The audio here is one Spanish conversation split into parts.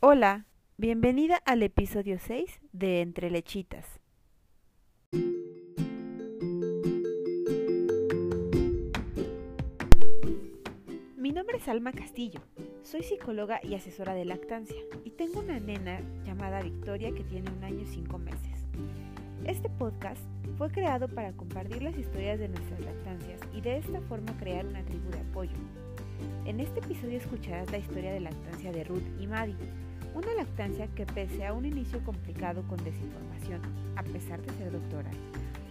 Hola, bienvenida al episodio 6 de Entre Lechitas. Mi nombre es Alma Castillo, soy psicóloga y asesora de lactancia y tengo una nena llamada Victoria que tiene un año y cinco meses. Este podcast fue creado para compartir las historias de nuestras lactancias y de esta forma crear una tribu de apoyo. En este episodio escucharás la historia de lactancia de Ruth y Maddie, una lactancia que pese a un inicio complicado con desinformación, a pesar de ser doctora,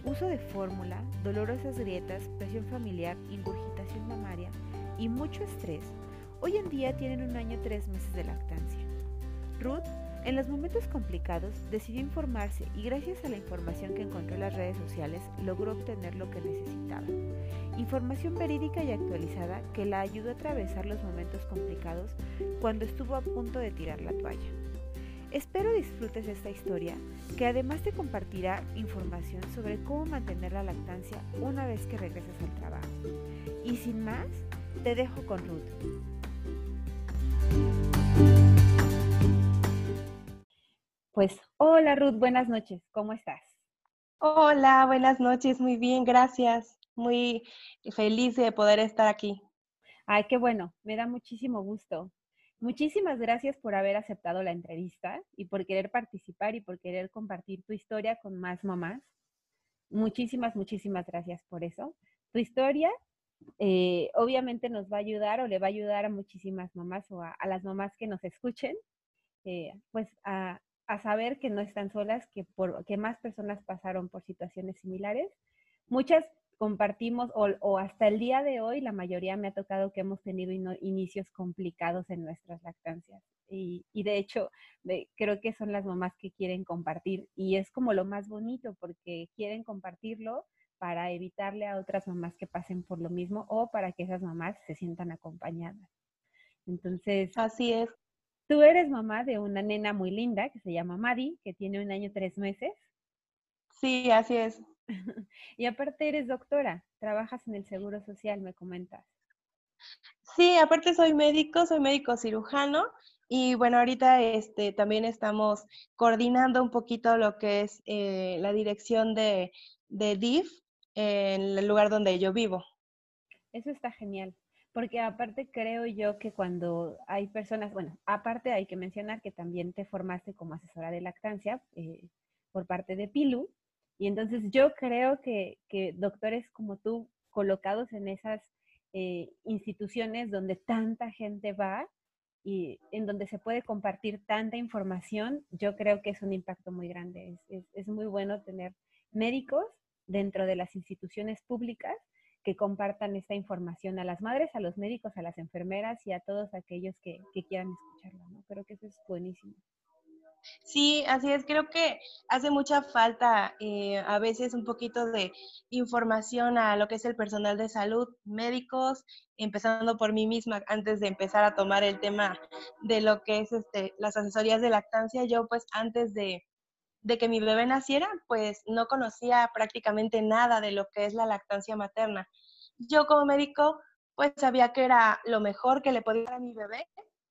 uso de fórmula, dolorosas grietas, presión familiar, ingurgitación mamaria y mucho estrés, hoy en día tienen un año tres meses de lactancia. Ruth, en los momentos complicados, decidió informarse y gracias a la información que encontró en las redes sociales logró obtener lo que necesitaba. Información verídica y actualizada que la ayudó a atravesar los momentos complicados cuando estuvo a punto de tirar la toalla. Espero disfrutes esta historia que además te compartirá información sobre cómo mantener la lactancia una vez que regresas al trabajo. Y sin más, te dejo con Ruth. Pues hola Ruth, buenas noches, ¿cómo estás? Hola, buenas noches, muy bien, gracias muy feliz de poder estar aquí. Ay, qué bueno, me da muchísimo gusto. Muchísimas gracias por haber aceptado la entrevista y por querer participar y por querer compartir tu historia con más mamás. Muchísimas, muchísimas gracias por eso. Tu historia eh, obviamente nos va a ayudar o le va a ayudar a muchísimas mamás o a, las mamás que nos escuchen, eh, pues a, a, saber que no están solas, que, por, que más personas pasaron por situaciones similares. Muchas compartimos o, hasta el día de hoy la mayoría me ha tocado que hemos tenido inicios complicados en nuestras lactancias y, de hecho creo que son las mamás que quieren compartir y es como lo más bonito porque quieren compartirlo para evitarle a otras mamás que pasen por lo mismo o para que esas mamás se sientan acompañadas. Entonces, así es. Tú eres mamá de una nena muy linda que se llama Maddie, que tiene un año tres meses. Sí, así es. y aparte eres doctora, trabajas en el Seguro Social, me comentas. Sí, aparte soy médico, soy médico cirujano y bueno, ahorita este, también estamos coordinando un poquito lo que es eh, la dirección de, de DIF en el lugar donde yo vivo. Eso está genial, porque aparte creo yo que cuando hay personas, bueno, aparte hay que mencionar que también te formaste como asesora de lactancia eh, por parte de PILU, y entonces yo creo que, doctores como tú, colocados en esas eh, instituciones donde tanta gente va y en donde se puede compartir tanta información, yo creo que es un impacto muy grande. Es, muy bueno tener médicos dentro de las instituciones públicas que compartan esta información a las madres, a los médicos, a las enfermeras y a todos aquellos que, quieran escucharlo. ¿no? Creo que eso es buenísimo. Sí, así es. Creo que hace mucha falta eh, a veces un poquito de información a lo que es el personal de salud, médicos, empezando por mí misma antes de empezar a tomar el tema de lo que es este, las asesorías de lactancia. Yo pues antes de, de que mi bebé naciera, pues no conocía prácticamente nada de lo que es la lactancia materna. Yo como médico pues sabía que era lo mejor que le podía dar a mi bebé,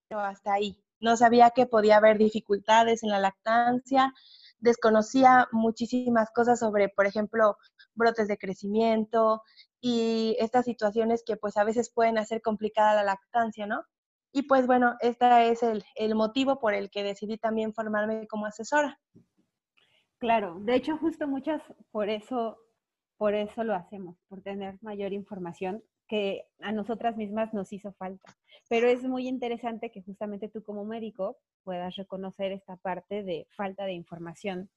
pero hasta ahí no sabía que podía haber dificultades en la lactancia, desconocía muchísimas cosas sobre, por ejemplo, brotes de crecimiento y estas situaciones que pues a veces pueden hacer complicada la lactancia, ¿no? Y pues bueno, este es el, el motivo por el que decidí también formarme como asesora. Claro, de hecho justo muchas por eso, por eso lo hacemos, por tener mayor información que a nosotras mismas nos hizo falta. Pero es muy interesante que justamente tú como médico puedas reconocer esta parte de falta de información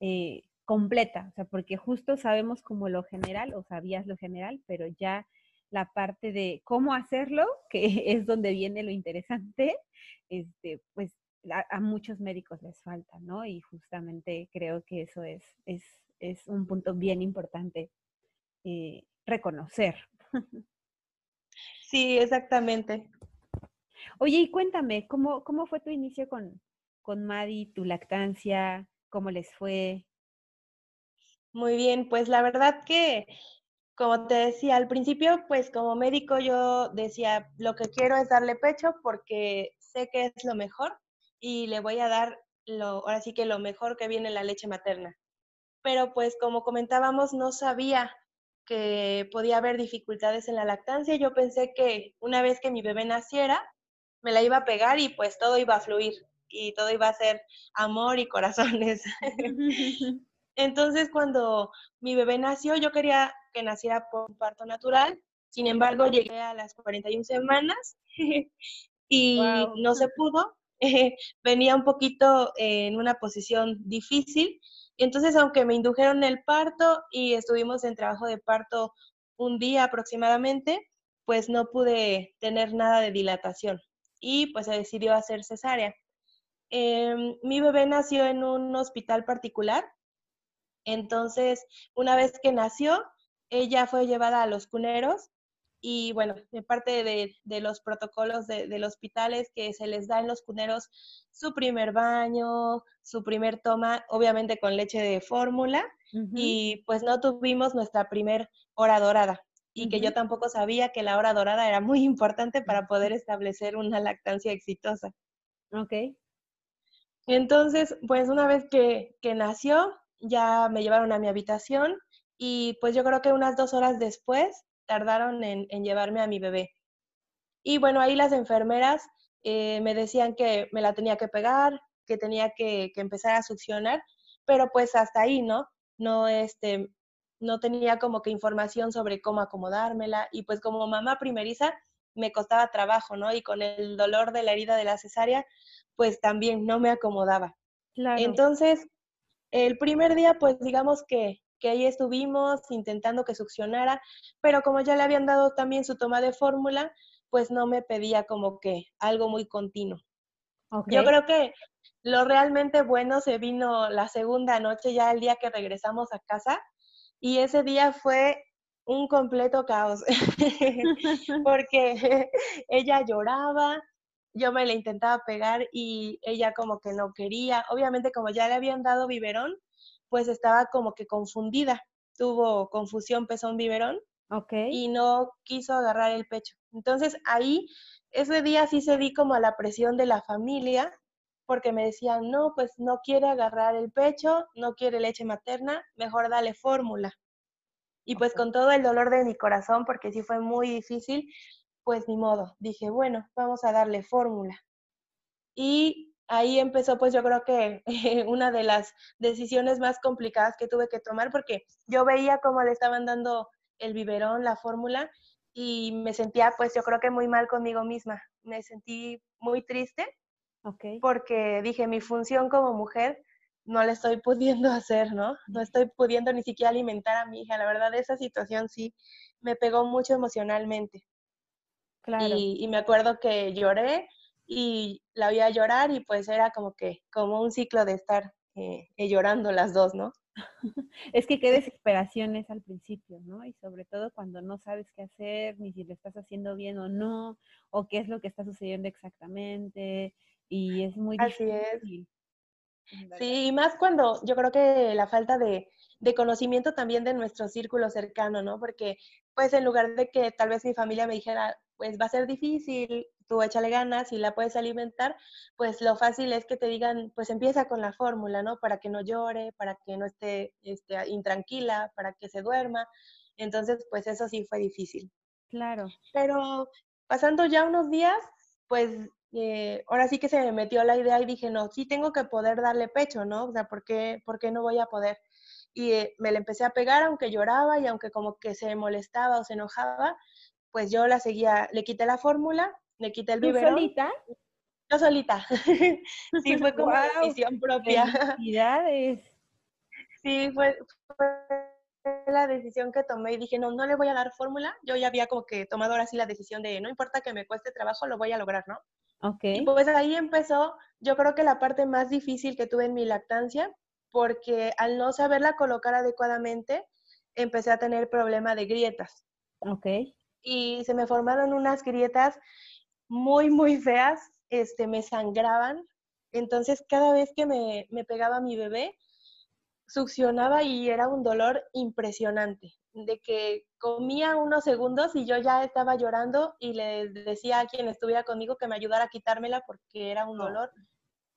eh, completa, o sea, porque justo sabemos como lo general o sabías lo general, pero ya la parte de cómo hacerlo, que es donde viene lo interesante, este, pues a, muchos médicos les falta, ¿no? Y justamente creo que eso es, es, es un punto bien importante eh, reconocer. Sí, exactamente. Oye, y cuéntame, ¿cómo, cómo fue tu inicio con, con Maddie, tu lactancia? ¿Cómo les fue? Muy bien, pues la verdad que, como te decía al principio, pues como médico yo decía, lo que quiero es darle pecho porque sé que es lo mejor. Y le voy a dar lo, ahora sí que lo mejor que viene la leche materna. Pero pues como comentábamos, no sabía que podía haber dificultades en la lactancia. Yo pensé que una vez que mi bebé naciera, me la iba a pegar y pues todo iba a fluir y todo iba a ser amor y corazones. Entonces, cuando mi bebé nació, yo quería que naciera por parto natural. Sin embargo, llegué a las 41 semanas y no se pudo. Venía un poquito en una posición difícil. Entonces, aunque me indujeron el parto y estuvimos en trabajo de parto un día aproximadamente, pues no pude tener nada de dilatación y pues se decidió hacer cesárea. Em, mi bebé nació en un hospital particular, entonces una vez que nació, ella fue llevada a los cuneros y bueno, de parte de, los protocolos del hospital es que se les da en los cuneros su primer baño, su primer toma, obviamente con leche de fórmula, y pues no tuvimos nuestra primer hora dorada y que yo tampoco sabía que la hora dorada era muy importante para poder establecer una lactancia exitosa. Ok. Entonces, pues una vez que, nació, ya me llevaron a mi habitación y pues yo creo que unas dos horas después tardaron en, llevarme a mi bebé. Y bueno, ahí las enfermeras eh, me decían que me la tenía que pegar, que tenía que, que, empezar a succionar, pero pues hasta ahí, ¿no? No, este, no tenía como que información sobre cómo acomodármela y pues como mamá primeriza me costaba trabajo, ¿no? Y con el dolor de la herida de la cesárea, pues también no me acomodaba. Claro. Entonces, el primer día, pues digamos que, que ahí estuvimos intentando que succionara, pero como ya le habían dado también su toma de fórmula, pues no me pedía como que algo muy continuo. Yo creo que lo realmente bueno se vino la segunda noche, ya el día que regresamos a casa, y ese día fue un completo caos, porque ella lloraba, yo me la intentaba pegar y ella como que no quería. Obviamente como ya le habían dado biberón, pues estaba como que confundida, tuvo confusión pezón-biberón okay. y no quiso agarrar el pecho. Entonces ahí, ese día sí se di como a la presión de la familia porque me decían, no, pues no quiere agarrar el pecho, no quiere leche materna, mejor dale fórmula. Y pues con todo el dolor de mi corazón, porque sí fue muy difícil, pues ni modo, dije, bueno, vamos a darle fórmula. Y ahí empezó pues yo creo que una de las decisiones más complicadas que tuve que tomar, porque yo veía cómo le estaban dando el biberón, la fórmula, y me sentía pues yo creo que muy mal conmigo misma. Me sentí muy triste porque dije, mi función como mujer no le estoy pudiendo hacer, ¿no? No estoy pudiendo ni siquiera alimentar a mi hija. La verdad, esa situación sí me pegó mucho emocionalmente. Claro. Y, me acuerdo que lloré y la vi a llorar y pues era como que, como un ciclo de estar eh, eh, llorando las dos, ¿no? es que qué desesperación es al principio, ¿no? Y sobre todo cuando no sabes qué hacer, ni si lo estás haciendo bien o no, o qué es lo que está sucediendo exactamente y es muy Así difícil. Es. Sí, y más cuando yo creo que la falta de, de, conocimiento también de nuestro círculo cercano, ¿no? Porque pues en lugar de que tal vez mi familia me dijera, pues va a ser difícil, tú échale ganas y la puedes alimentar, pues lo fácil es que te digan, pues empieza con la fórmula, ¿no? Para que no llore, para que no esté, esté intranquila, para que se duerma. Entonces, pues eso sí fue difícil. Claro. Pero pasando ya unos días, pues eh, ahora sí que se me metió la idea y dije, no, sí tengo que poder darle pecho, ¿no? O sea, ¿por qué, por qué no voy a poder? Y eh, me le empecé a pegar, aunque lloraba y aunque como que se molestaba o se enojaba, pues yo la seguía, le quité la fórmula, le quité el biberón. solita? Yo solita. sí, fue como decisión propia. Felicidades. Sí, fue, fue la decisión que tomé y dije, no, no le voy a dar fórmula. Yo ya había como que tomado ahora sí la decisión de, no importa que me cueste trabajo, lo voy a lograr, ¿no? Ok. Y pues ahí empezó, yo creo que la parte más difícil que tuve en mi lactancia, porque al no saberla colocar adecuadamente, empecé a tener problema de grietas. Ok. Y se me formaron unas grietas muy, muy feas, este, me sangraban. Entonces, cada vez que me, me pegaba mi bebé, succionaba y era un dolor impresionante, de que comía unos segundos y yo ya estaba llorando y le decía a quien estuviera conmigo que me ayudara a quitármela porque era un dolor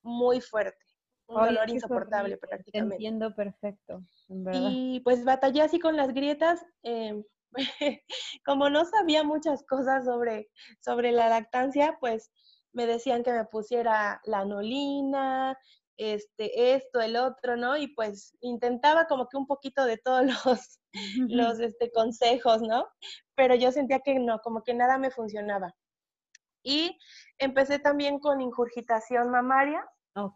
muy fuerte, un dolor insoportable prácticamente. entiendo perfecto. Y pues batallé así con las grietas. Em, como no sabía muchas cosas sobre, sobre la lactancia, pues me decían que me pusiera la anolina, este, esto, el otro, ¿no? Y pues intentaba como que un poquito de todos los, los este, consejos, ¿no? Pero yo sentía que no, como que nada me funcionaba. Y empecé también con ingurgitación mamaria,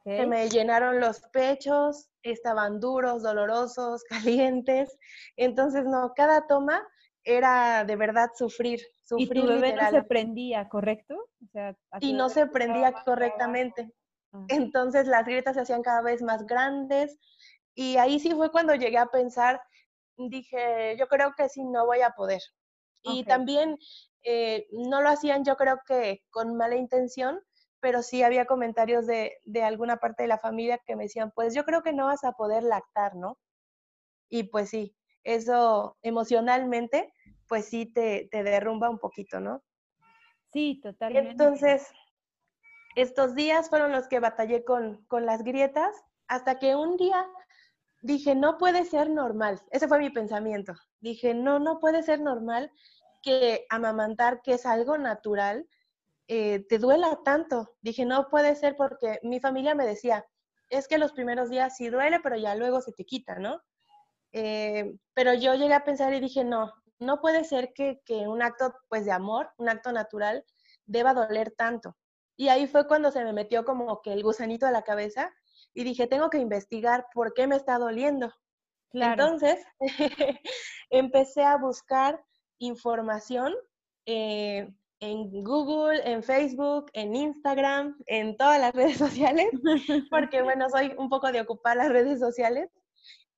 que me llenaron los pechos, estaban duros, dolorosos, calientes. Entonces, no, cada toma era de verdad sufrir, sufrir. Y tu bebé no se prendía, ¿correcto? y no se prendía correctamente. Ah. Entonces las grietas se hacían cada vez más grandes y ahí sí fue cuando llegué a pensar, dije, yo creo que sí no voy a poder. Y también eh, no lo hacían yo creo que con mala intención, pero sí había comentarios de, de alguna parte de la familia que me decían, pues yo creo que no vas a poder lactar, ¿no? Y pues sí, eso emocionalmente pues sí te, derrumba un poquito, ¿no? Sí, totalmente. Entonces, estos días fueron los que batallé con, con las grietas, hasta que un día dije, no puede ser normal. Ese fue mi pensamiento. Dije, no, no puede ser normal que amamantar, que es algo natural, eh, te duela tanto. Dije, no puede ser porque mi familia me decía, es que los primeros días sí duele, pero ya luego se te quita, ¿no? Eh, pero yo llegué a pensar y dije, no, no puede ser que, un acto pues de amor, un acto natural, deba doler tanto. Y ahí fue cuando se me metió como que el gusanito a la cabeza y dije, tengo que investigar por qué me está doliendo. Entonces, empecé a buscar información eh, en Google, en Facebook, en Instagram, en todas las redes sociales, porque bueno, soy un poco de ocupar las redes sociales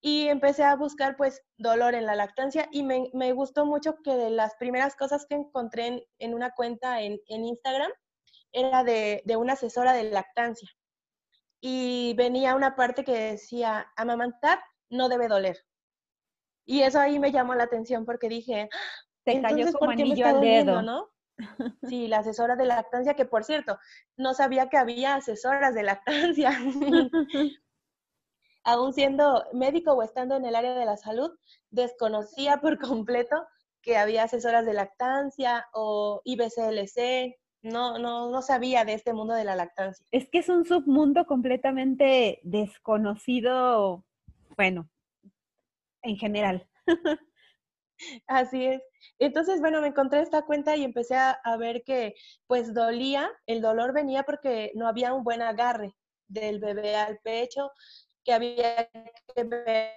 y empecé a buscar pues dolor en la lactancia y me, me gustó mucho que de las primeras cosas que encontré en, una cuenta en, en, Instagram era de, de, una asesora de lactancia y venía una parte que decía amamantar no debe doler y eso ahí me llamó la atención porque dije te cayó como anillo al dedo ¿no? Sí, la asesora de lactancia, que por cierto, no sabía que había asesoras de lactancia. aún siendo médico o estando en el área de la salud, desconocía por completo que había asesoras de lactancia o IBCLC, no, no, no sabía de este mundo de la lactancia. Es que es un submundo completamente desconocido, bueno, en general. Así es. Entonces, bueno, me encontré esta cuenta y empecé a, a, ver que pues dolía, el dolor venía porque no había un buen agarre del bebé al pecho, que había que ver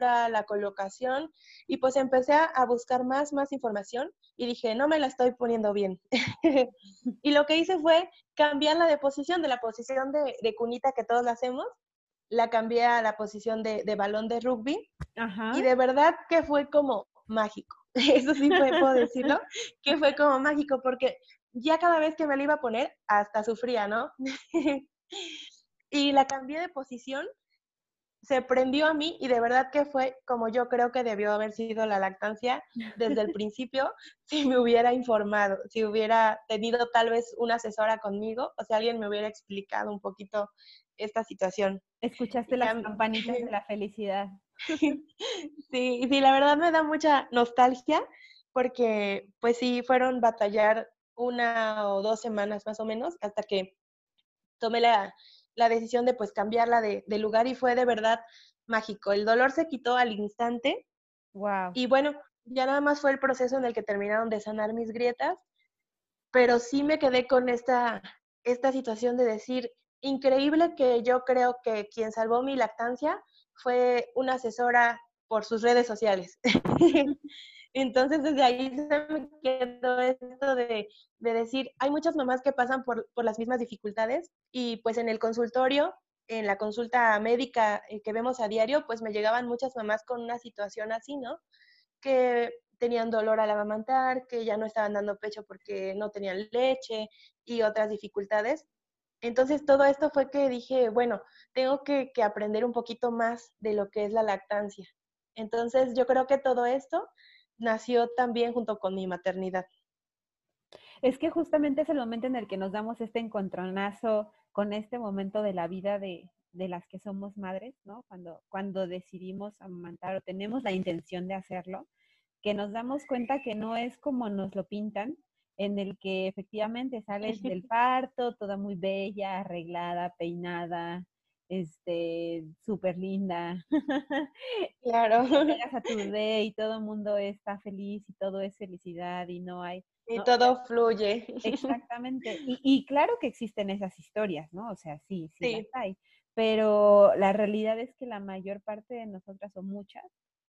la colocación y pues empecé a buscar más, más información y dije, no me la estoy poniendo bien. y lo que hice fue cambiar la de posición, de la posición de, cunita que todos la hacemos, la cambié a la posición de, balón de rugby y de verdad que fue como mágico. Eso sí puedo decirlo, que fue como mágico porque ya cada vez que me la iba a poner, hasta sufría, ¿no? y la cambié de posición, se prendió a mí y de verdad que fue como yo creo que debió haber sido la lactancia desde el principio si me hubiera informado, si hubiera tenido tal vez una asesora conmigo o si alguien me hubiera explicado un poquito esta situación. Escuchaste las campanitas de la felicidad. Sí, sí, la verdad me da mucha nostalgia porque pues sí, fueron batallar una o dos semanas más o menos hasta que tomé la, la decisión de pues cambiarla de, lugar y fue de verdad mágico. El dolor se quitó al instante. Wow. Y bueno, ya nada más fue el proceso en el que terminaron de sanar mis grietas, pero sí me quedé con esta, esta situación de decir, increíble que yo creo que quien salvó mi lactancia fue una asesora por sus redes sociales. Entonces, desde ahí se me quedó esto de, decir, hay muchas mamás que pasan por, las mismas dificultades y pues en el consultorio, en la consulta médica eh, que vemos a diario, pues me llegaban muchas mamás con una situación así, ¿no? Que tenían dolor al amamantar, que ya no estaban dando pecho porque no tenían leche y otras dificultades. Entonces todo esto fue que dije, bueno, tengo que, que aprender un poquito más de lo que es la lactancia. Entonces yo creo que todo esto nació también junto con mi maternidad. Es que justamente es el momento en el que nos damos este encontronazo con este momento de la vida de, de las que somos madres, ¿no? Cuando, cuando decidimos amamantar o tenemos la intención de hacerlo, que nos damos cuenta que no es como nos lo pintan, en el que efectivamente sales del parto, toda muy bella, arreglada, peinada, este, súper linda. Claro. Llegas a tu y todo el mundo está feliz y todo es felicidad y no hay... Y todo fluye. Exactamente. Y, y, claro que existen esas historias, ¿no? O sea, sí, sí, sí. las hay. Pero la realidad es que la mayor parte de nosotras o muchas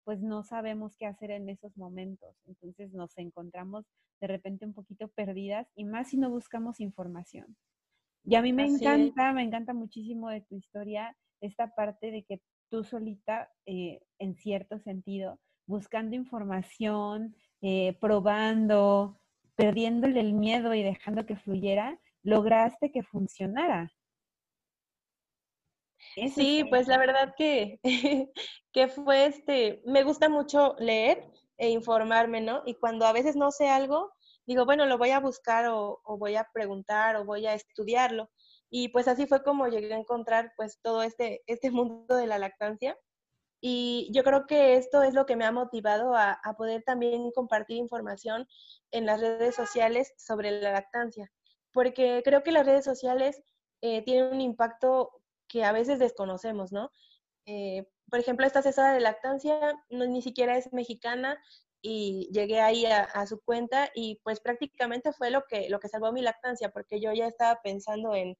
pues no sabemos qué hacer en esos momentos. Entonces nos encontramos de repente un poquito perdidas y más si no buscamos información. Y a mí me encanta, me encanta muchísimo de tu historia esta parte de que tú solita, eh, en cierto sentido, buscando información, eh, probando, perdiéndole el miedo y dejando que fluyera, lograste que funcionara. Sí, pues la verdad que, que fue este, me gusta mucho leer e informarme, ¿no? Y cuando a veces no sé algo, digo, bueno, lo voy a buscar o, voy a preguntar o voy a estudiarlo. Y pues así fue como llegué a encontrar pues todo este, este mundo de la lactancia. Y yo creo que esto es lo que me ha motivado a, poder también compartir información en las redes sociales sobre la lactancia, porque creo que las redes sociales eh, tienen un impacto que a veces desconocemos, ¿no? Eh, por ejemplo, esta asesora de lactancia no, ni siquiera es mexicana y llegué ahí a, su cuenta y pues prácticamente fue lo que, lo que salvó mi lactancia porque yo ya estaba pensando en,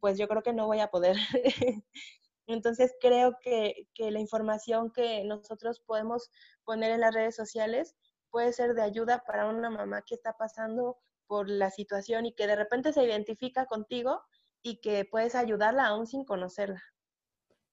pues yo creo que no voy a poder. Entonces creo que, que, la información que nosotros podemos poner en las redes sociales puede ser de ayuda para una mamá que está pasando por la situación y que de repente se identifica contigo y que puedes ayudarla aún sin conocerla.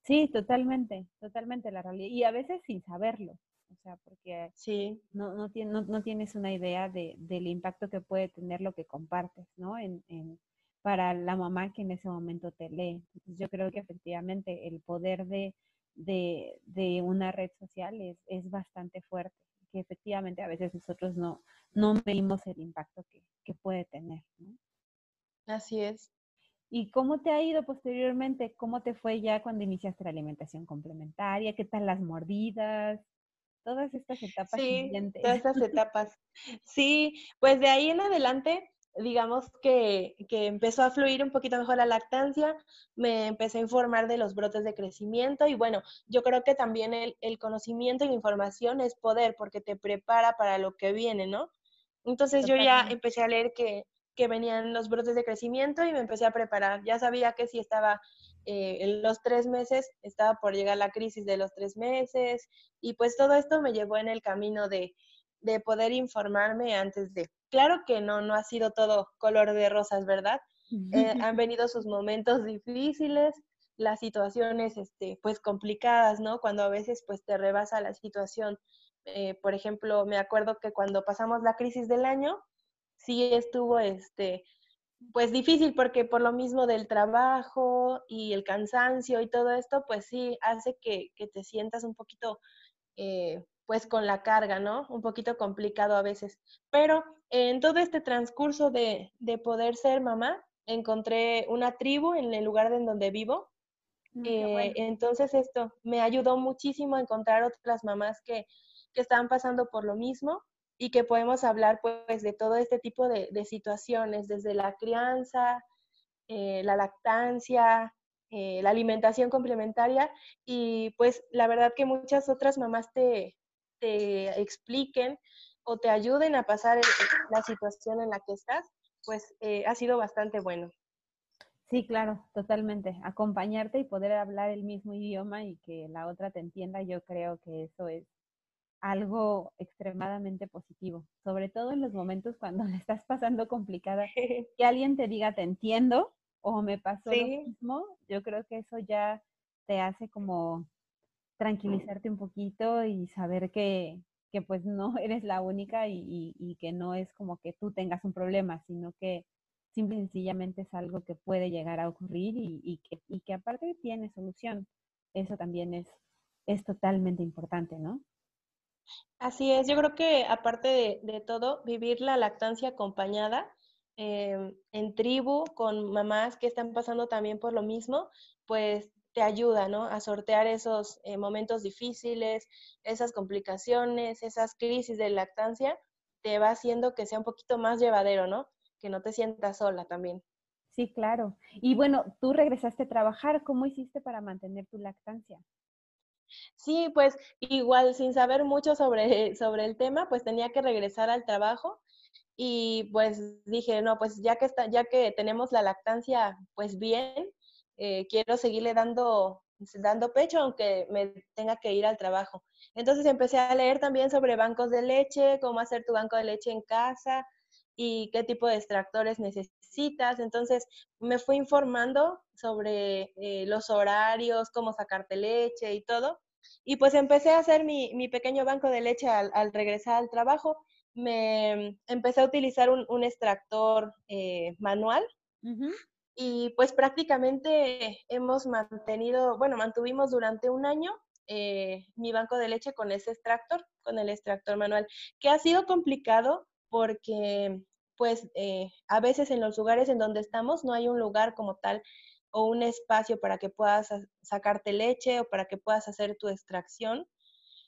Sí, totalmente, totalmente la realidad. Y a veces sin saberlo, o sea, porque sí. no, no, no, tienes una idea de, del impacto que puede tener lo que compartes, ¿no? En, en, para la mamá que en ese momento te lee. Entonces yo creo que efectivamente el poder de, de, de una red social es, es, bastante fuerte, que efectivamente a veces nosotros no, no medimos el impacto que, que puede tener, ¿no? Así es. ¿Y cómo te ha ido posteriormente? ¿Cómo te fue ya cuando iniciaste la alimentación complementaria? ¿Qué tal las mordidas? Todas estas etapas sí, Todas estas etapas. Sí, pues de ahí en adelante, digamos que, que, empezó a fluir un poquito mejor la lactancia, me empecé a informar de los brotes de crecimiento y bueno, yo creo que también el, el conocimiento y la información es poder porque te prepara para lo que viene, ¿no? Entonces yo ya empecé a leer que que venían los brotes de crecimiento y me empecé a preparar. Ya sabía que si estaba eh, en los tres meses, estaba por llegar la crisis de los tres meses y pues todo esto me llevó en el camino de, de poder informarme antes de. Claro que no, no ha sido todo color de rosas, ¿verdad? Eh, han venido sus momentos difíciles, las situaciones, este, pues complicadas, ¿no? Cuando a veces, pues te rebasa la situación. Eh, por ejemplo, me acuerdo que cuando pasamos la crisis del año, sí estuvo, este, pues difícil porque por lo mismo del trabajo y el cansancio y todo esto, pues sí hace que, te sientas un poquito, eh, pues con la carga, ¿no? Un poquito complicado a veces. Pero en todo este transcurso de, de poder ser mamá, encontré una tribu en el lugar en donde vivo. Mm, eh, entonces esto me ayudó muchísimo a encontrar otras mamás que, que estaban pasando por lo mismo y que podemos hablar pues de todo este tipo de, situaciones, desde la crianza, eh, la lactancia, eh, la alimentación complementaria y pues la verdad que muchas otras mamás te, te expliquen o te ayuden a pasar la situación en la que estás, pues eh, ha sido bastante bueno. Sí, claro, totalmente. Acompañarte y poder hablar el mismo idioma y que la otra te entienda, yo creo que eso es algo extremadamente positivo, sobre todo en los momentos cuando le estás pasando complicada, que alguien te diga te entiendo o me pasó lo mismo, yo creo que eso ya te hace como tranquilizarte un poquito y saber que, que pues no eres la única y, y, que no es como que tú tengas un problema, sino que simple y sencillamente es algo que puede llegar a ocurrir y, y, que, y que aparte tiene solución. Eso también es, es totalmente importante, ¿no? Así es, yo creo que aparte de, todo, vivir la lactancia acompañada em, en tribu con mamás que están pasando también por lo mismo, pues te ayuda, ¿no? A sortear esos eh, momentos difíciles, esas complicaciones, esas crisis de lactancia, te va haciendo que sea un poquito más llevadero, ¿no? Que no te sientas sola también. Sí, claro. Y bueno, tú regresaste a trabajar, ¿cómo hiciste para mantener tu lactancia? Sí, pues igual sin saber mucho sobre, sobre el tema, pues tenía que regresar al trabajo y pues dije, no, pues ya que, está, ya que tenemos la lactancia pues bien, eh, quiero seguirle dando, dando pecho aunque me tenga que ir al trabajo. Entonces empecé a leer también sobre bancos de leche, cómo hacer tu banco de leche en casa y qué tipo de extractores necesitas. Entonces me fui informando sobre eh, los horarios, cómo sacarte leche y todo. Y pues empecé a hacer mi, mi pequeño banco de leche al, al, regresar al trabajo. Me empecé a utilizar un, un extractor eh, manual. Y pues prácticamente hemos mantenido, bueno, mantuvimos durante un año eh, mi banco de leche con ese extractor, con el extractor manual, que ha sido complicado porque pues eh, a veces en los lugares en donde estamos no hay un lugar como tal o un espacio para que puedas sacarte leche o para que puedas hacer tu extracción.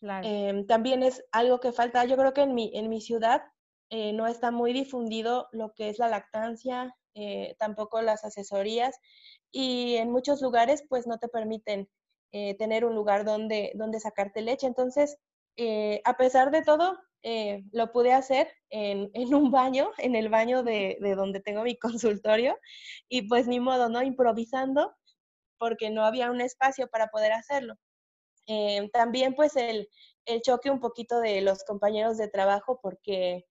Em, también es algo que falta, yo creo que en mi, en mi ciudad eh, no está muy difundido lo que es la lactancia, eh, tampoco las asesorías y en muchos lugares pues no te permiten tener un lugar donde, donde sacarte leche. Entonces, eh, a pesar de todo, lo pude hacer en, un baño, en el baño de, de, donde tengo mi consultorio y pues ni modo, ¿no? Improvisando porque no había un espacio para poder hacerlo. también pues el choque un poquito de los compañeros de trabajo porque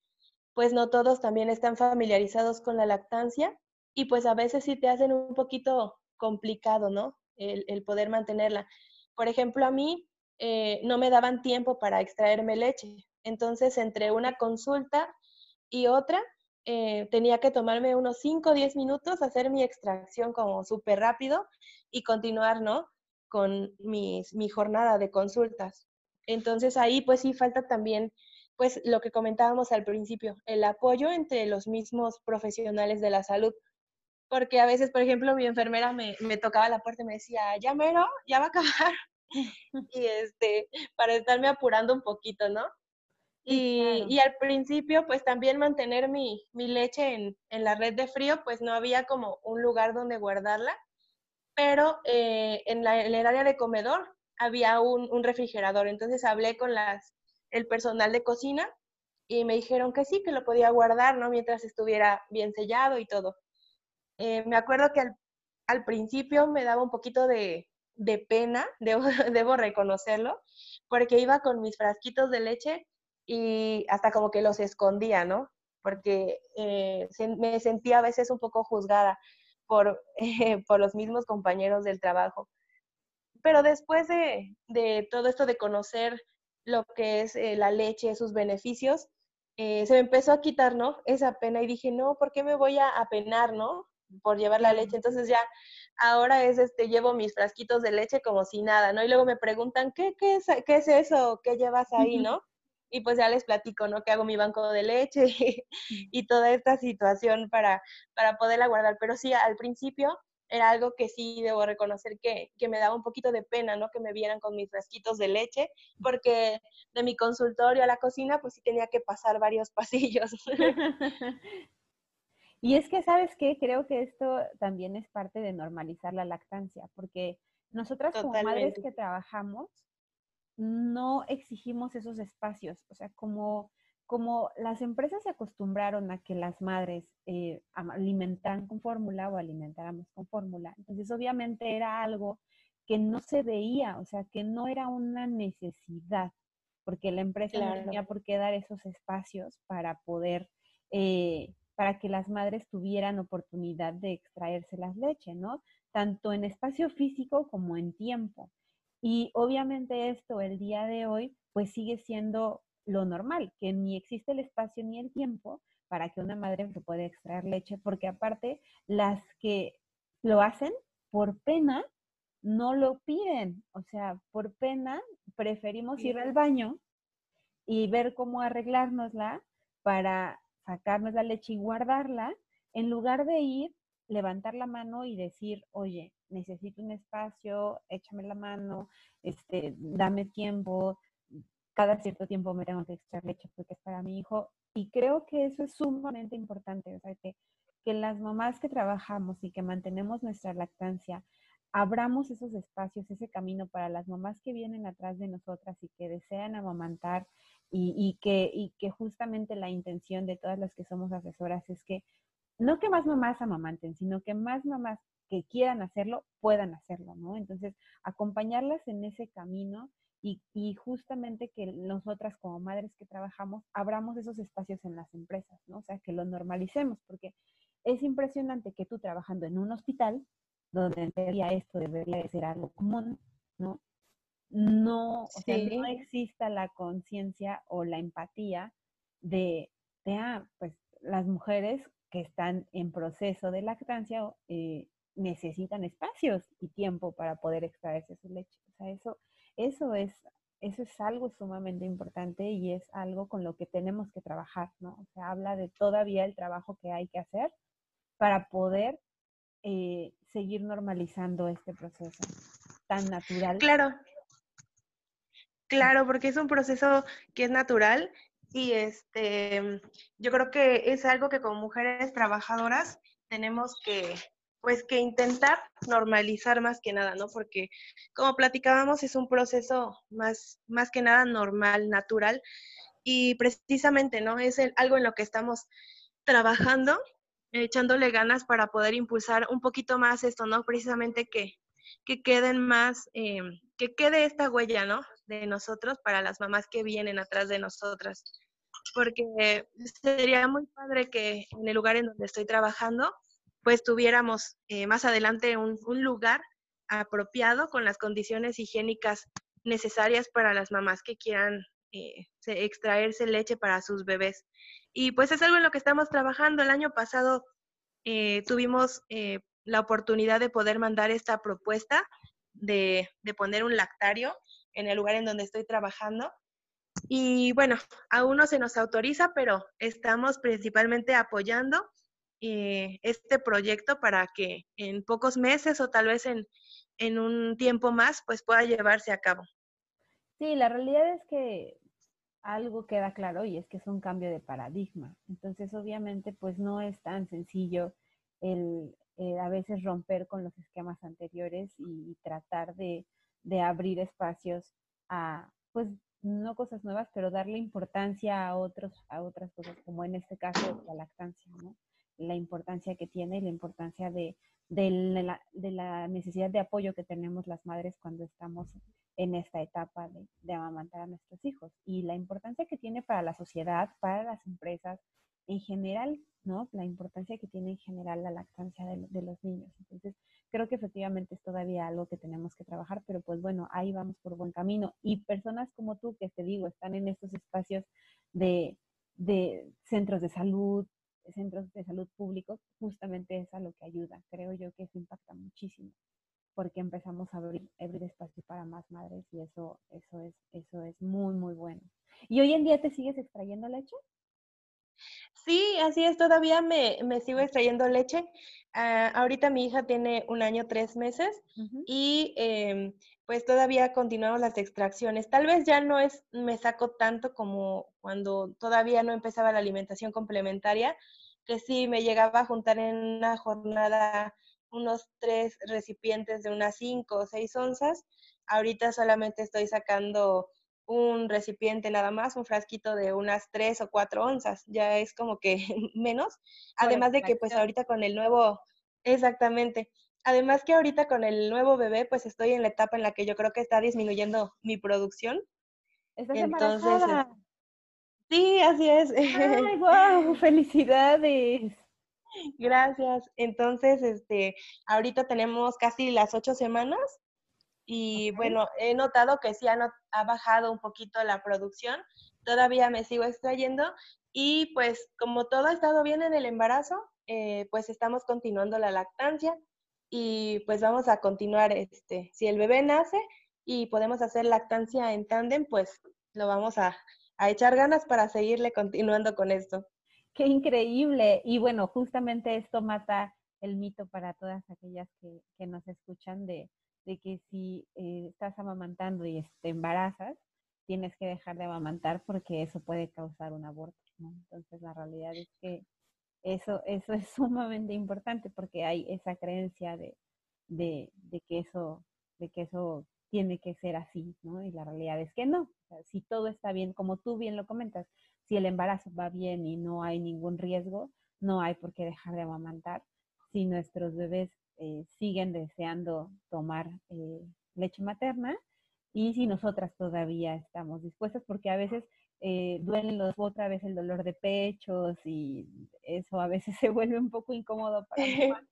pues no todos también están familiarizados con la lactancia y pues a veces sí te hacen un poquito complicado, ¿no? El, poder mantenerla. Por ejemplo, a mí eh, no me daban tiempo para extraerme leche. Entonces, entre una consulta y otra, eh, tenía que tomarme unos 5 o 10 minutos, hacer mi extracción como súper rápido y continuar, ¿no? Con mi jornada de consultas. Entonces, ahí pues sí falta también pues lo que comentábamos al principio, el apoyo entre los mismos profesionales de la salud. Porque a veces, por ejemplo, mi enfermera me, tocaba la puerta y me decía, ya mero, ya va a acabar. y este, para estarme apurando un poquito, ¿no? Y, al principio, pues también mantener mi, leche en, la red de frío, pues no había como un lugar donde guardarla, pero eh, en, el área de comedor había un, un, refrigerador. Entonces hablé con las el personal de cocina y me dijeron que sí, que lo podía guardar, ¿no? Mientras estuviera bien sellado y todo. Eh, me acuerdo que al, principio me daba un poquito de, pena, debo, reconocerlo, porque iba con mis frasquitos de leche y hasta como que los escondía, ¿no? Porque eh, me sentía a veces un poco juzgada por, por los mismos compañeros del trabajo. Pero después de, de todo esto de conocer lo que es eh, la leche, sus beneficios, eh, se me empezó a quitar, ¿no? Esa pena y dije, no, ¿por qué me voy a apenar, ¿no? Por llevar la leche. Entonces ya, ahora es, este, llevo mis frasquitos de leche como si nada, ¿no? Y luego me preguntan, ¿qué, qué, es, qué es eso? ¿Qué llevas ahí, no? Y pues ya les platico, ¿no? Que hago mi banco de leche y, toda esta situación para, para poderla guardar. Pero sí, al principio era algo que sí debo reconocer que, me daba un poquito de pena, ¿no? Que me vieran con mis frasquitos de leche, porque de mi consultorio a la cocina, pues sí tenía que pasar varios pasillos. y es que, ¿sabes qué? Creo que esto también es parte de normalizar la lactancia, porque nosotras como madres que trabajamos, no exigimos esos espacios, o sea, como como las empresas se acostumbraron a que las madres eh, alimentaran con fórmula o alimentáramos con fórmula, entonces obviamente era algo que no se veía, o sea, que no era una necesidad, porque la empresa no tenía por qué dar esos espacios para poder, eh, para que las madres tuvieran oportunidad de extraerse las leches, ¿no? Tanto en espacio físico como en tiempo. Y obviamente esto el día de hoy, pues sigue siendo lo normal, que ni existe el espacio ni el tiempo para que una madre se pueda extraer leche, porque aparte las que lo hacen por pena no lo piden, o sea, por pena preferimos ir al baño y ver cómo arreglárnosla para sacarnos la leche y guardarla, en lugar de ir, levantar la mano y decir, oye, necesito un espacio, échame la mano, este, dame tiempo, cada cierto tiempo me tengo que extraer leche porque es para mi hijo. Y creo que eso es sumamente importante, que las mamás que trabajamos y que mantenemos nuestra lactancia, abramos esos espacios, ese camino para las mamás que vienen atrás de nosotras y que desean amamantar y, que, justamente la intención de todas las que somos asesoras es que no que más mamás amamanten, sino que más mamás que quieran hacerlo puedan hacerlo, ¿no? Entonces, acompañarlas en ese camino y, justamente que nosotras como madres que trabajamos abramos esos espacios en las empresas, ¿no? O sea, que lo normalicemos, porque es impresionante que tú trabajando en un hospital, donde en teoría esto debería de ser algo común, ¿no? No, o sea, no exista la conciencia o la empatía de, de, ah, pues las mujeres que están en proceso de lactancia eh, necesitan espacios y tiempo para poder extraerse su leche. O sea, eso, eso, es, eso es algo sumamente importante y es algo con lo que tenemos que trabajar, ¿no? O sea, habla de todavía el trabajo que hay que hacer para poder eh, seguir normalizando este proceso tan natural. Claro. Claro, porque es un proceso que es natural y este, yo creo que es algo que como mujeres trabajadoras tenemos que, pues que intentar normalizar más que nada, ¿no? Porque como platicábamos es un proceso más, más que nada normal, natural y precisamente, ¿no? Es algo en lo que estamos trabajando, echándole ganas para poder impulsar un poquito más esto, ¿no? Precisamente que, que queden más, eh, que quede esta huella, ¿no? De nosotros para las mamás que vienen atrás de nosotras. Porque sería muy padre que en el lugar en donde estoy trabajando, pues tuviéramos eh, más adelante un, lugar apropiado con las condiciones higiénicas necesarias para las mamás que quieran eh, extraerse leche para sus bebés. Y pues es algo en lo que estamos trabajando. El año pasado tuvimos la oportunidad de poder mandar esta propuesta de, poner un lactario en el lugar en donde estoy trabajando. Y bueno, aún no se nos autoriza, pero estamos principalmente apoyando eh, este proyecto para que en pocos meses o tal vez en, en un tiempo más, pues pueda llevarse a cabo. Sí, la realidad es que algo queda claro y es que es un cambio de paradigma. Entonces, obviamente, pues no es tan sencillo el, eh, a veces romper con los esquemas anteriores y, tratar de, abrir espacios a, pues, no cosas nuevas, pero darle importancia a, otros, a otras cosas, como en este caso la lactancia, ¿no? La importancia que tiene y la importancia de, de, la, de la necesidad de apoyo que tenemos las madres cuando estamos en esta etapa de, de, amamantar a nuestros hijos y la importancia que tiene para la sociedad, para las empresas en general, ¿no? La importancia que tiene en general la lactancia de, los niños. Entonces, creo que efectivamente es todavía algo que tenemos que trabajar, pero pues bueno, ahí vamos por buen camino. Y personas como tú, que te digo, están en estos espacios de, centros de salud, centros de salud públicos, justamente es a lo que ayuda. Creo yo que eso impacta muchísimo porque empezamos a abrir, abrir espacio para más madres y eso, eso, es, eso es muy, muy bueno. ¿Y hoy en día te sigues extrayendo leche? Sí, así es, todavía me, sigo extrayendo leche. Ah, ahorita mi hija tiene un año, tres meses y em, pues todavía continuamos las extracciones. Tal vez ya no es, me saco tanto como cuando todavía no empezaba la alimentación complementaria, que sí me llegaba a juntar en una jornada unos tres recipientes de unas cinco o seis onzas. Ahorita solamente estoy sacando un recipiente nada más, un frasquito de unas tres o cuatro onzas, ya es como que menos. Además de que pues ahorita con el nuevo, exactamente, además que ahorita con el nuevo bebé pues estoy en la etapa en la que yo creo que está disminuyendo mi producción. ¿Estás Entonces, sí, así es. ¡Ay, wow! ¡Felicidades! Gracias. Entonces, este, ahorita tenemos casi las ocho semanas y bueno, he notado que sí ha, ha, bajado un poquito la producción. Todavía me sigo extrayendo y pues como todo ha estado bien en el embarazo, eh, pues estamos continuando la lactancia y pues vamos a continuar, este, si el bebé nace y podemos hacer lactancia en tándem, pues lo vamos a, a echar ganas para seguirle continuando con esto. Qué increíble. Y bueno, justamente esto mata el mito para todas aquellas que, que nos escuchan de, de que si eh, estás amamantando y te embarazas, tienes que dejar de amamantar porque eso puede causar un aborto. Entonces la realidad es que eso, eso es sumamente importante porque hay esa creencia de, de, de, que eso, de que eso tiene que ser así, ¿no? Y la realidad es que no. si todo está bien, como tú bien lo comentas, si el embarazo va bien y no hay ningún riesgo, no hay por qué dejar de amamantar. Si nuestros bebés eh, siguen deseando tomar eh, leche materna y si nosotras todavía estamos dispuestas, porque a veces eh, duelen los, otra vez el dolor de pechos y eso a veces se vuelve un poco incómodo para mamá,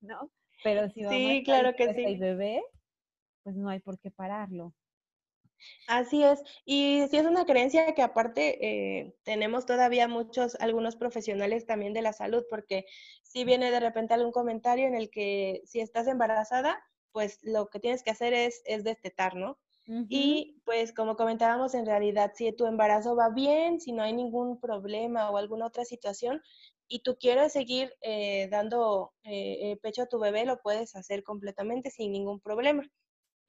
¿no? Pero si mamá sí, claro que sí. bebé, pues no hay por qué pararlo. Así es, y sí es una creencia que aparte eh, tenemos todavía muchos, algunos profesionales también de la salud, porque si viene de repente algún comentario en el que si estás embarazada, pues lo que tienes que hacer es, es destetar, ¿no? Y pues como comentábamos, en realidad, si tu embarazo va bien, si no hay ningún problema o alguna otra situación, y tú quieres seguir eh, dando eh, pecho a tu bebé, lo puedes hacer completamente sin ningún problema.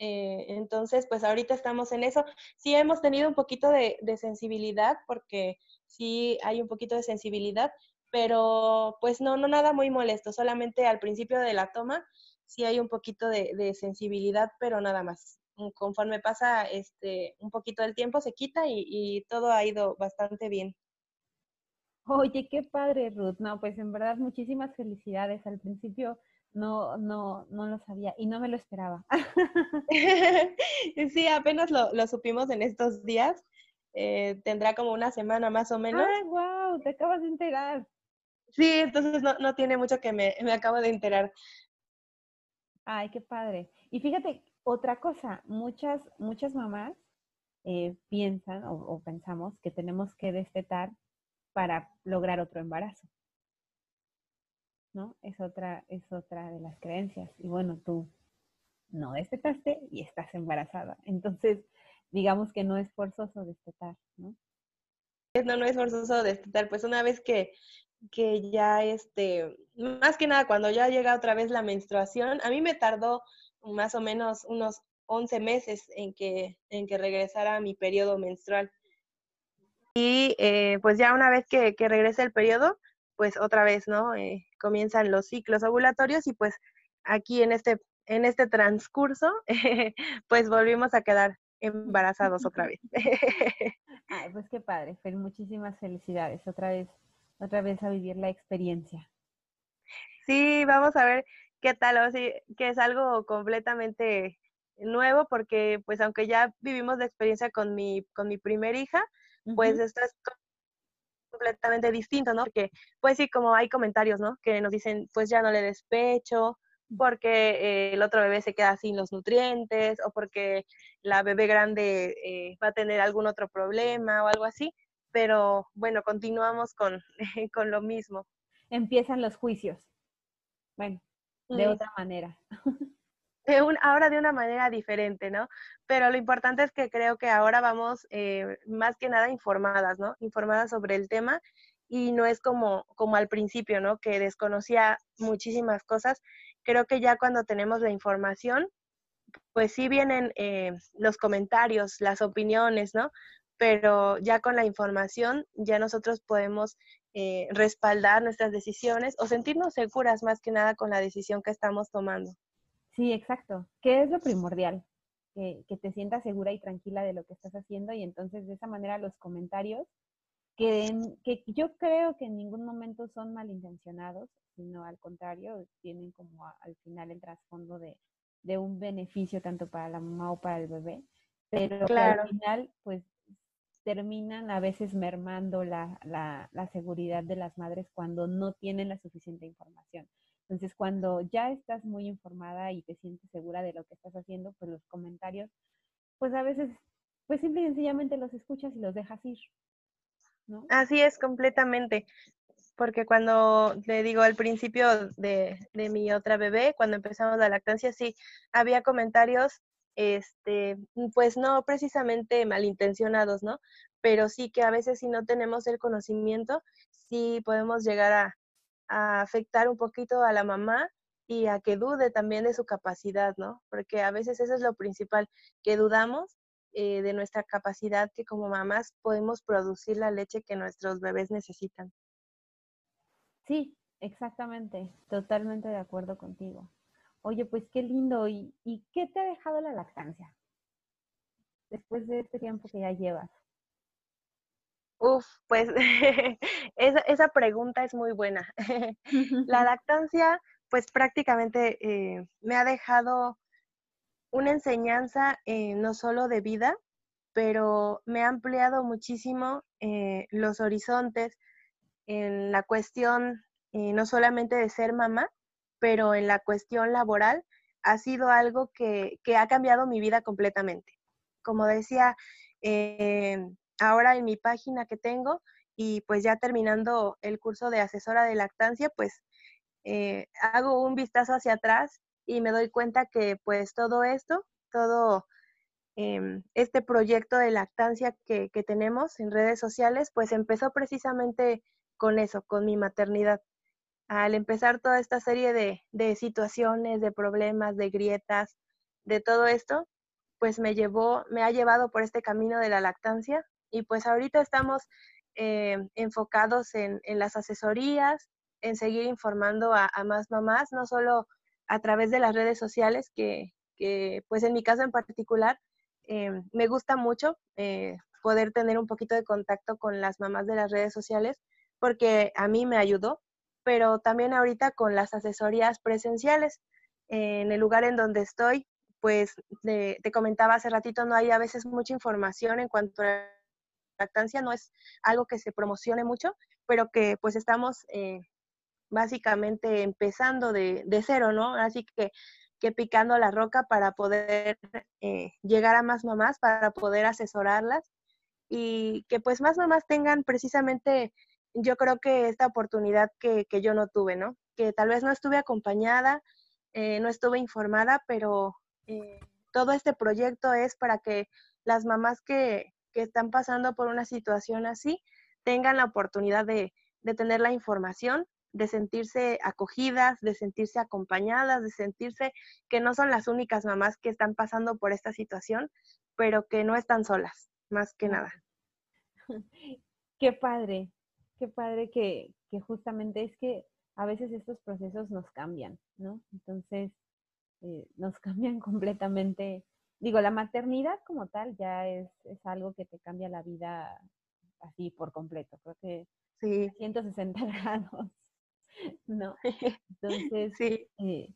Eh, entonces, pues ahorita estamos en eso. Sí hemos tenido un poquito de, sensibilidad, porque sí hay un poquito de sensibilidad, pero pues no, no nada muy molesto, solamente al principio de la toma sí hay un poquito de, sensibilidad, pero nada más. Conforme pasa este, un poquito del tiempo se quita y todo ha ido bastante bien. Oye, qué padre, Ruth. No, pues en verdad muchísimas felicidades. Al principio no, no, no lo sabía y no me lo esperaba. sí, apenas lo, lo supimos en estos días. Eh, tendrá como una semana más o menos. ¡Ay, wow! Te acabas de enterar. Sí, entonces no, no tiene mucho que me, me acabo de enterar. Ay, qué padre. Y fíjate, otra cosa, muchas, muchas mamás eh, piensan o, o, pensamos que tenemos que destetar para lograr otro embarazo. ¿No? Es otra, es otra de las creencias. Y bueno, tú no destetaste y estás embarazada. Entonces, digamos que no es forzoso destetar, ¿no? No, es forzoso destetar. Pues una vez que, que ya, este, más que nada, cuando ya llega otra vez la menstruación, a mí me tardó más o menos unos 11 meses en que, en que regresara mi periodo menstrual. Y eh, pues ya una vez que, que regrese el periodo, pues otra vez, ¿no? Eh, comienzan los ciclos ovulatorios y pues aquí en este, en este transcurso, pues volvimos a quedar embarazados otra vez. Ay, pues qué padre, muchísimas felicidades, otra vez, otra vez a vivir la experiencia. Sí, vamos a ver qué tal, o sí, que es algo completamente nuevo, porque pues aunque ya vivimos la experiencia con mi, con mi primer hija, pues esto es completamente distinto, ¿no? Porque, pues sí, como hay comentarios, ¿no? Que nos dicen, pues ya no le despecho, porque eh, el otro bebé se queda sin los nutrientes, o porque la bebé grande eh, va a tener algún otro problema o algo así. Pero bueno, continuamos con, con lo mismo. Empiezan los juicios. Bueno, de otra manera. ahora de una manera diferente, ¿no? Pero lo importante es que creo que ahora vamos eh, más que nada informadas, ¿no? Informadas sobre el tema y no es como, como al principio, ¿no? Que desconocía muchísimas cosas. Creo que ya cuando tenemos la información, pues sí vienen eh, los comentarios, las opiniones, ¿no? Pero ya con la información ya nosotros podemos eh, respaldar nuestras decisiones o sentirnos seguras más que nada con la decisión que estamos tomando. Sí, exacto. ¿Qué es lo primordial? Que, te sientas segura y tranquila de lo que estás haciendo y entonces de esa manera los comentarios, que, que yo creo que en ningún momento son malintencionados, sino al contrario, tienen como al final el trasfondo de, un beneficio tanto para la mamá o para el bebé, pero al final pues terminan a veces mermando la, la, la seguridad de las madres cuando no tienen la suficiente información. Entonces, cuando ya estás muy informada y te sientes segura de lo que estás haciendo, pues los comentarios, pues a veces, pues simple y sencillamente los escuchas y los dejas ir. Así es, completamente. Porque cuando le digo al principio de, de mi otra bebé, cuando empezamos la lactancia, sí, había comentarios este, pues no precisamente malintencionados, ¿no? Pero sí que a veces si no tenemos el conocimiento, sí podemos llegar a, a afectar un poquito a la mamá y a que dude también de su capacidad, ¿no? Porque a veces eso es lo principal, que dudamos eh, de nuestra capacidad que como mamás podemos producir la leche que nuestros bebés necesitan. Sí, exactamente, totalmente de acuerdo contigo. Oye, pues qué lindo. ¿Y, y qué te ha dejado la lactancia? Después de este tiempo que ya llevas. Uf, pues esa, esa, pregunta es muy buena. la lactancia pues prácticamente eh, me ha dejado una enseñanza eh, no solo de vida, pero me ha ampliado muchísimo eh, los horizontes en la cuestión no solamente de ser mamá, pero en la cuestión laboral ha sido algo que, que ha cambiado mi vida completamente. Como decía, ahora en mi página que tengo y pues ya terminando el curso de asesora de lactancia, pues eh, hago un vistazo hacia atrás y me doy cuenta que pues todo esto, todo em, este proyecto de lactancia que, tenemos en redes sociales, pues empezó precisamente con eso, con mi maternidad. Al empezar toda esta serie de, de situaciones, de problemas, de grietas, de todo esto, pues me llevó, me ha llevado por este camino de la lactancia y pues ahorita estamos eh, enfocados en, en, las asesorías, en seguir informando a, más mamás, no solo a través de las redes sociales, que, pues en mi caso en particular eh, me gusta mucho eh, poder tener un poquito de contacto con las mamás de las redes sociales, porque a mí me ayudó, pero también ahorita con las asesorías presenciales. en el lugar en donde estoy, pues te, te comentaba hace ratito, no hay a veces mucha información en cuanto a lactancia, no es algo que se promocione mucho, pero que pues estamos eh, básicamente empezando de, cero, ¿no? Así que, que picando la roca para poder eh, llegar a más mamás, para poder asesorarlas y que pues más mamás tengan precisamente, yo creo que esta oportunidad que, yo no tuve, ¿no? Que tal vez no estuve acompañada, eh, no estuve informada, pero todo este proyecto es para que las mamás que, que, están pasando por una situación así tengan la oportunidad de, de tener la información de sentirse acogidas, de sentirse acompañadas, de sentirse que no son las únicas mamás que están pasando por esta situación, pero que no están solas, más que nada. Qué padre, qué padre que, que justamente es que a veces estos procesos nos cambian, ¿no? Entonces, eh, nos cambian completamente. Digo, la maternidad como tal ya es, es algo que te cambia la vida así por completo. Creo que sí. 160 grados. ¿no? Entonces, sí. Eh,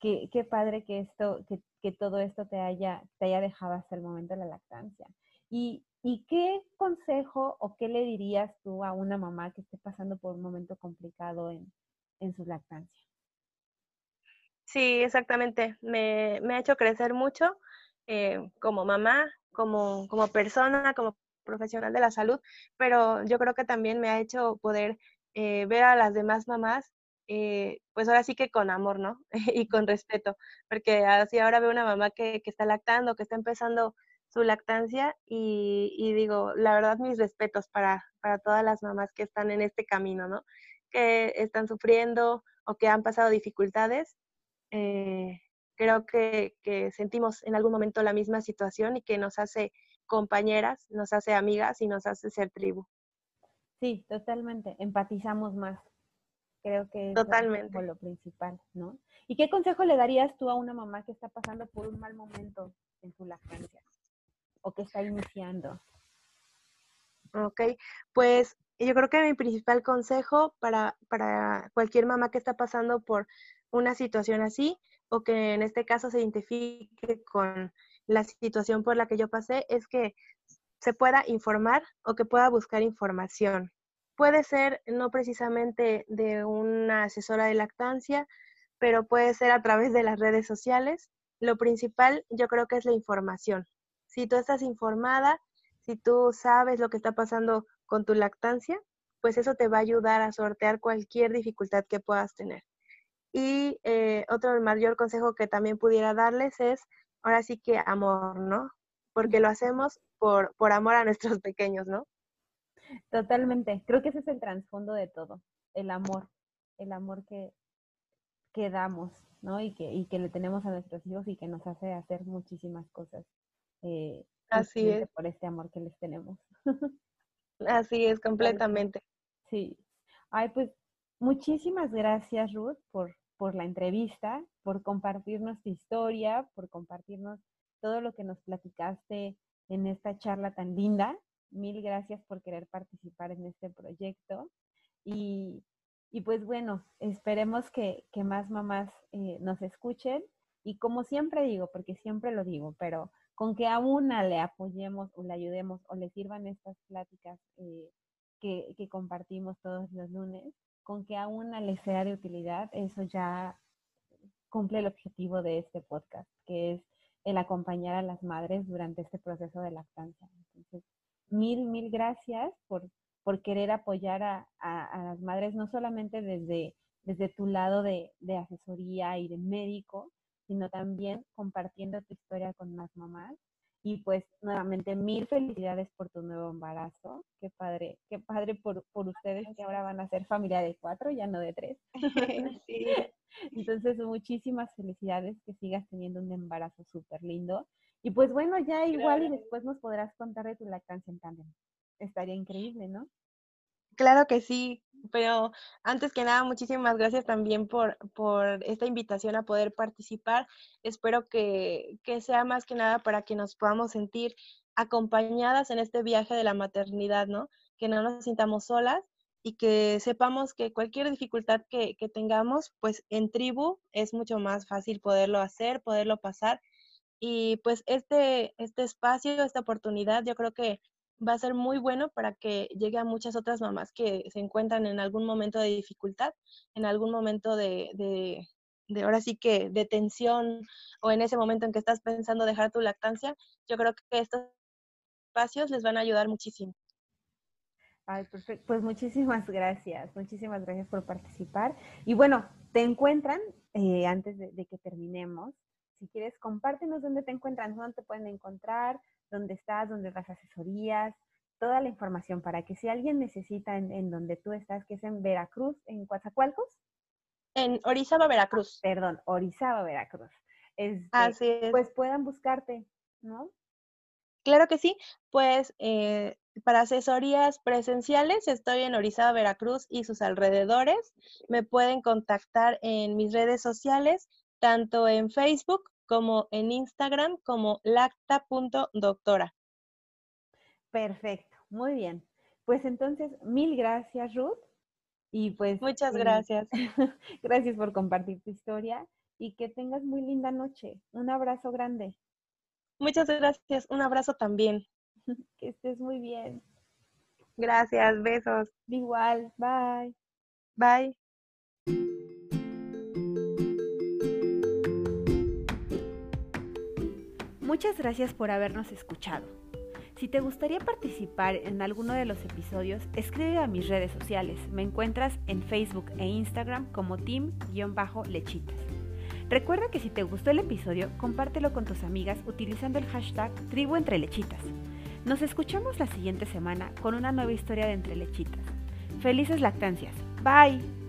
qué, qué, padre que esto, que, que, todo esto te haya, te haya dejado hasta el momento de la lactancia. ¿Y, ¿Y qué consejo o qué le dirías tú a una mamá que esté pasando por un momento complicado en, en su lactancia? Sí, exactamente. Me, me ha hecho crecer mucho eh, como mamá, como, como persona, como profesional de la salud, pero yo creo que también me ha hecho poder eh, ver a las demás mamás, eh, pues ahora sí que con amor, ¿no? y con respeto, porque así ahora veo una mamá que, que está lactando, que está empezando su lactancia y, digo, la verdad, mis respetos para, para todas las mamás que están en este camino, ¿no? Que están sufriendo o que han pasado dificultades. Eh, creo que, que, sentimos en algún momento la misma situación y que nos hace compañeras, nos hace amigas y nos hace ser tribu. Sí, totalmente. Empatizamos más. Creo que es totalmente. lo principal, ¿no? ¿Y qué consejo le darías tú a una mamá que está pasando por un mal momento en su lactancia o que está iniciando? Ok, pues yo creo que mi principal consejo para, para cualquier mamá que está pasando por una situación así o que en este caso se identifique con la situación por la que yo pasé es que se pueda informar o que pueda buscar información. Puede ser no precisamente de una asesora de lactancia, pero puede ser a través de las redes sociales. Lo principal yo creo que es la información. Si tú estás informada, si tú sabes lo que está pasando con tu lactancia, pues eso te va a ayudar a sortear cualquier dificultad que puedas tener. Y eh, otro mayor consejo que también pudiera darles es ahora sí que amor, ¿no? Porque lo hacemos por, por amor a nuestros pequeños, ¿no? Totalmente. Creo que ese es el trasfondo de todo, el amor, el amor que, que damos, ¿no? Y que, y que le tenemos a nuestros hijos y que nos hace hacer muchísimas cosas. Eh, Así es. Por este amor que les tenemos. Así es, completamente. Sí. Ay, pues muchísimas gracias, Ruth, por, por la entrevista, por compartirnos tu historia, por compartirnos todo lo que nos platicaste en esta charla tan linda. Mil gracias por querer participar en este proyecto. Y, y pues bueno, esperemos que, que más mamás eh, nos escuchen. Y como siempre digo, porque siempre lo digo, pero con que a una le apoyemos o le ayudemos o le sirvan estas pláticas eh, que, que, compartimos todos los lunes, con que a una le sea de utilidad, eso ya cumple el objetivo de este podcast, que es el acompañar a las madres durante este proceso de lactancia. Entonces, mil, mil gracias por, por querer apoyar a, a, las madres, no solamente desde, desde tu lado de, de asesoría y de médico, sino también compartiendo tu historia con más mamás. Y pues nuevamente mil felicidades por tu nuevo embarazo. Qué padre, qué padre por, por ustedes que ahora van a ser familia de cuatro, ya no de tres. Sí. Entonces, muchísimas felicidades, que sigas teniendo un embarazo súper lindo. Y pues bueno, ya igual y después nos podrás contar de tu lactancia en tándem. Estaría increíble, ¿no? Claro que sí, pero antes que nada, muchísimas gracias también por, por esta invitación a poder participar. Espero que, que sea más que nada para que nos podamos sentir acompañadas en este viaje de la maternidad, ¿no? Que no nos sintamos solas y que sepamos que cualquier dificultad que, que, tengamos, pues en tribu es mucho más fácil poderlo hacer, poderlo pasar. Y pues este, este espacio, esta oportunidad, yo creo que va a ser muy bueno para que llegue a muchas otras mamás que se encuentran en algún momento de dificultad, en algún momento de, de, ahora sí que de tensión o en ese momento en que estás pensando dejar tu lactancia. Yo creo que estos espacios les van a ayudar muchísimo. Ay, perfecto. Pues muchísimas gracias, muchísimas gracias por participar. Y bueno, te encuentran, eh, antes de, que terminemos, si quieres, compártenos dónde te encuentran, dónde te pueden encontrar, dónde estás, dónde das asesorías, toda la información para que si alguien necesita en, en donde tú estás, que es en Veracruz, en Coatzacoalcos. En Orizaba, Veracruz. Perdón, Orizaba, Veracruz. Este, Así es. Pues puedan buscarte, ¿no? Claro que sí, pues eh, para asesorías presenciales estoy en Orizaba, Veracruz y sus alrededores. Me pueden contactar en mis redes sociales, tanto en Facebook como en Instagram como lacta.doctora. Perfecto, muy bien. Pues entonces, mil gracias, Ruth. Y pues. Muchas gracias. gracias por compartir tu historia y que tengas muy linda noche. Un abrazo grande. Muchas gracias. Un abrazo también. que estés muy bien. Gracias. Besos. Igual. Bye. Bye. Muchas gracias por habernos escuchado. Si te gustaría participar en alguno de los episodios, escribe a mis redes sociales. Me encuentras en Facebook e Instagram como team-lechitas. Recuerda que si te gustó el episodio, compártelo con tus amigas utilizando el hashtag Tribu Entre Lechitas. Nos escuchamos la siguiente semana con una nueva historia de Entre Lechitas. Felices lactancias. Bye.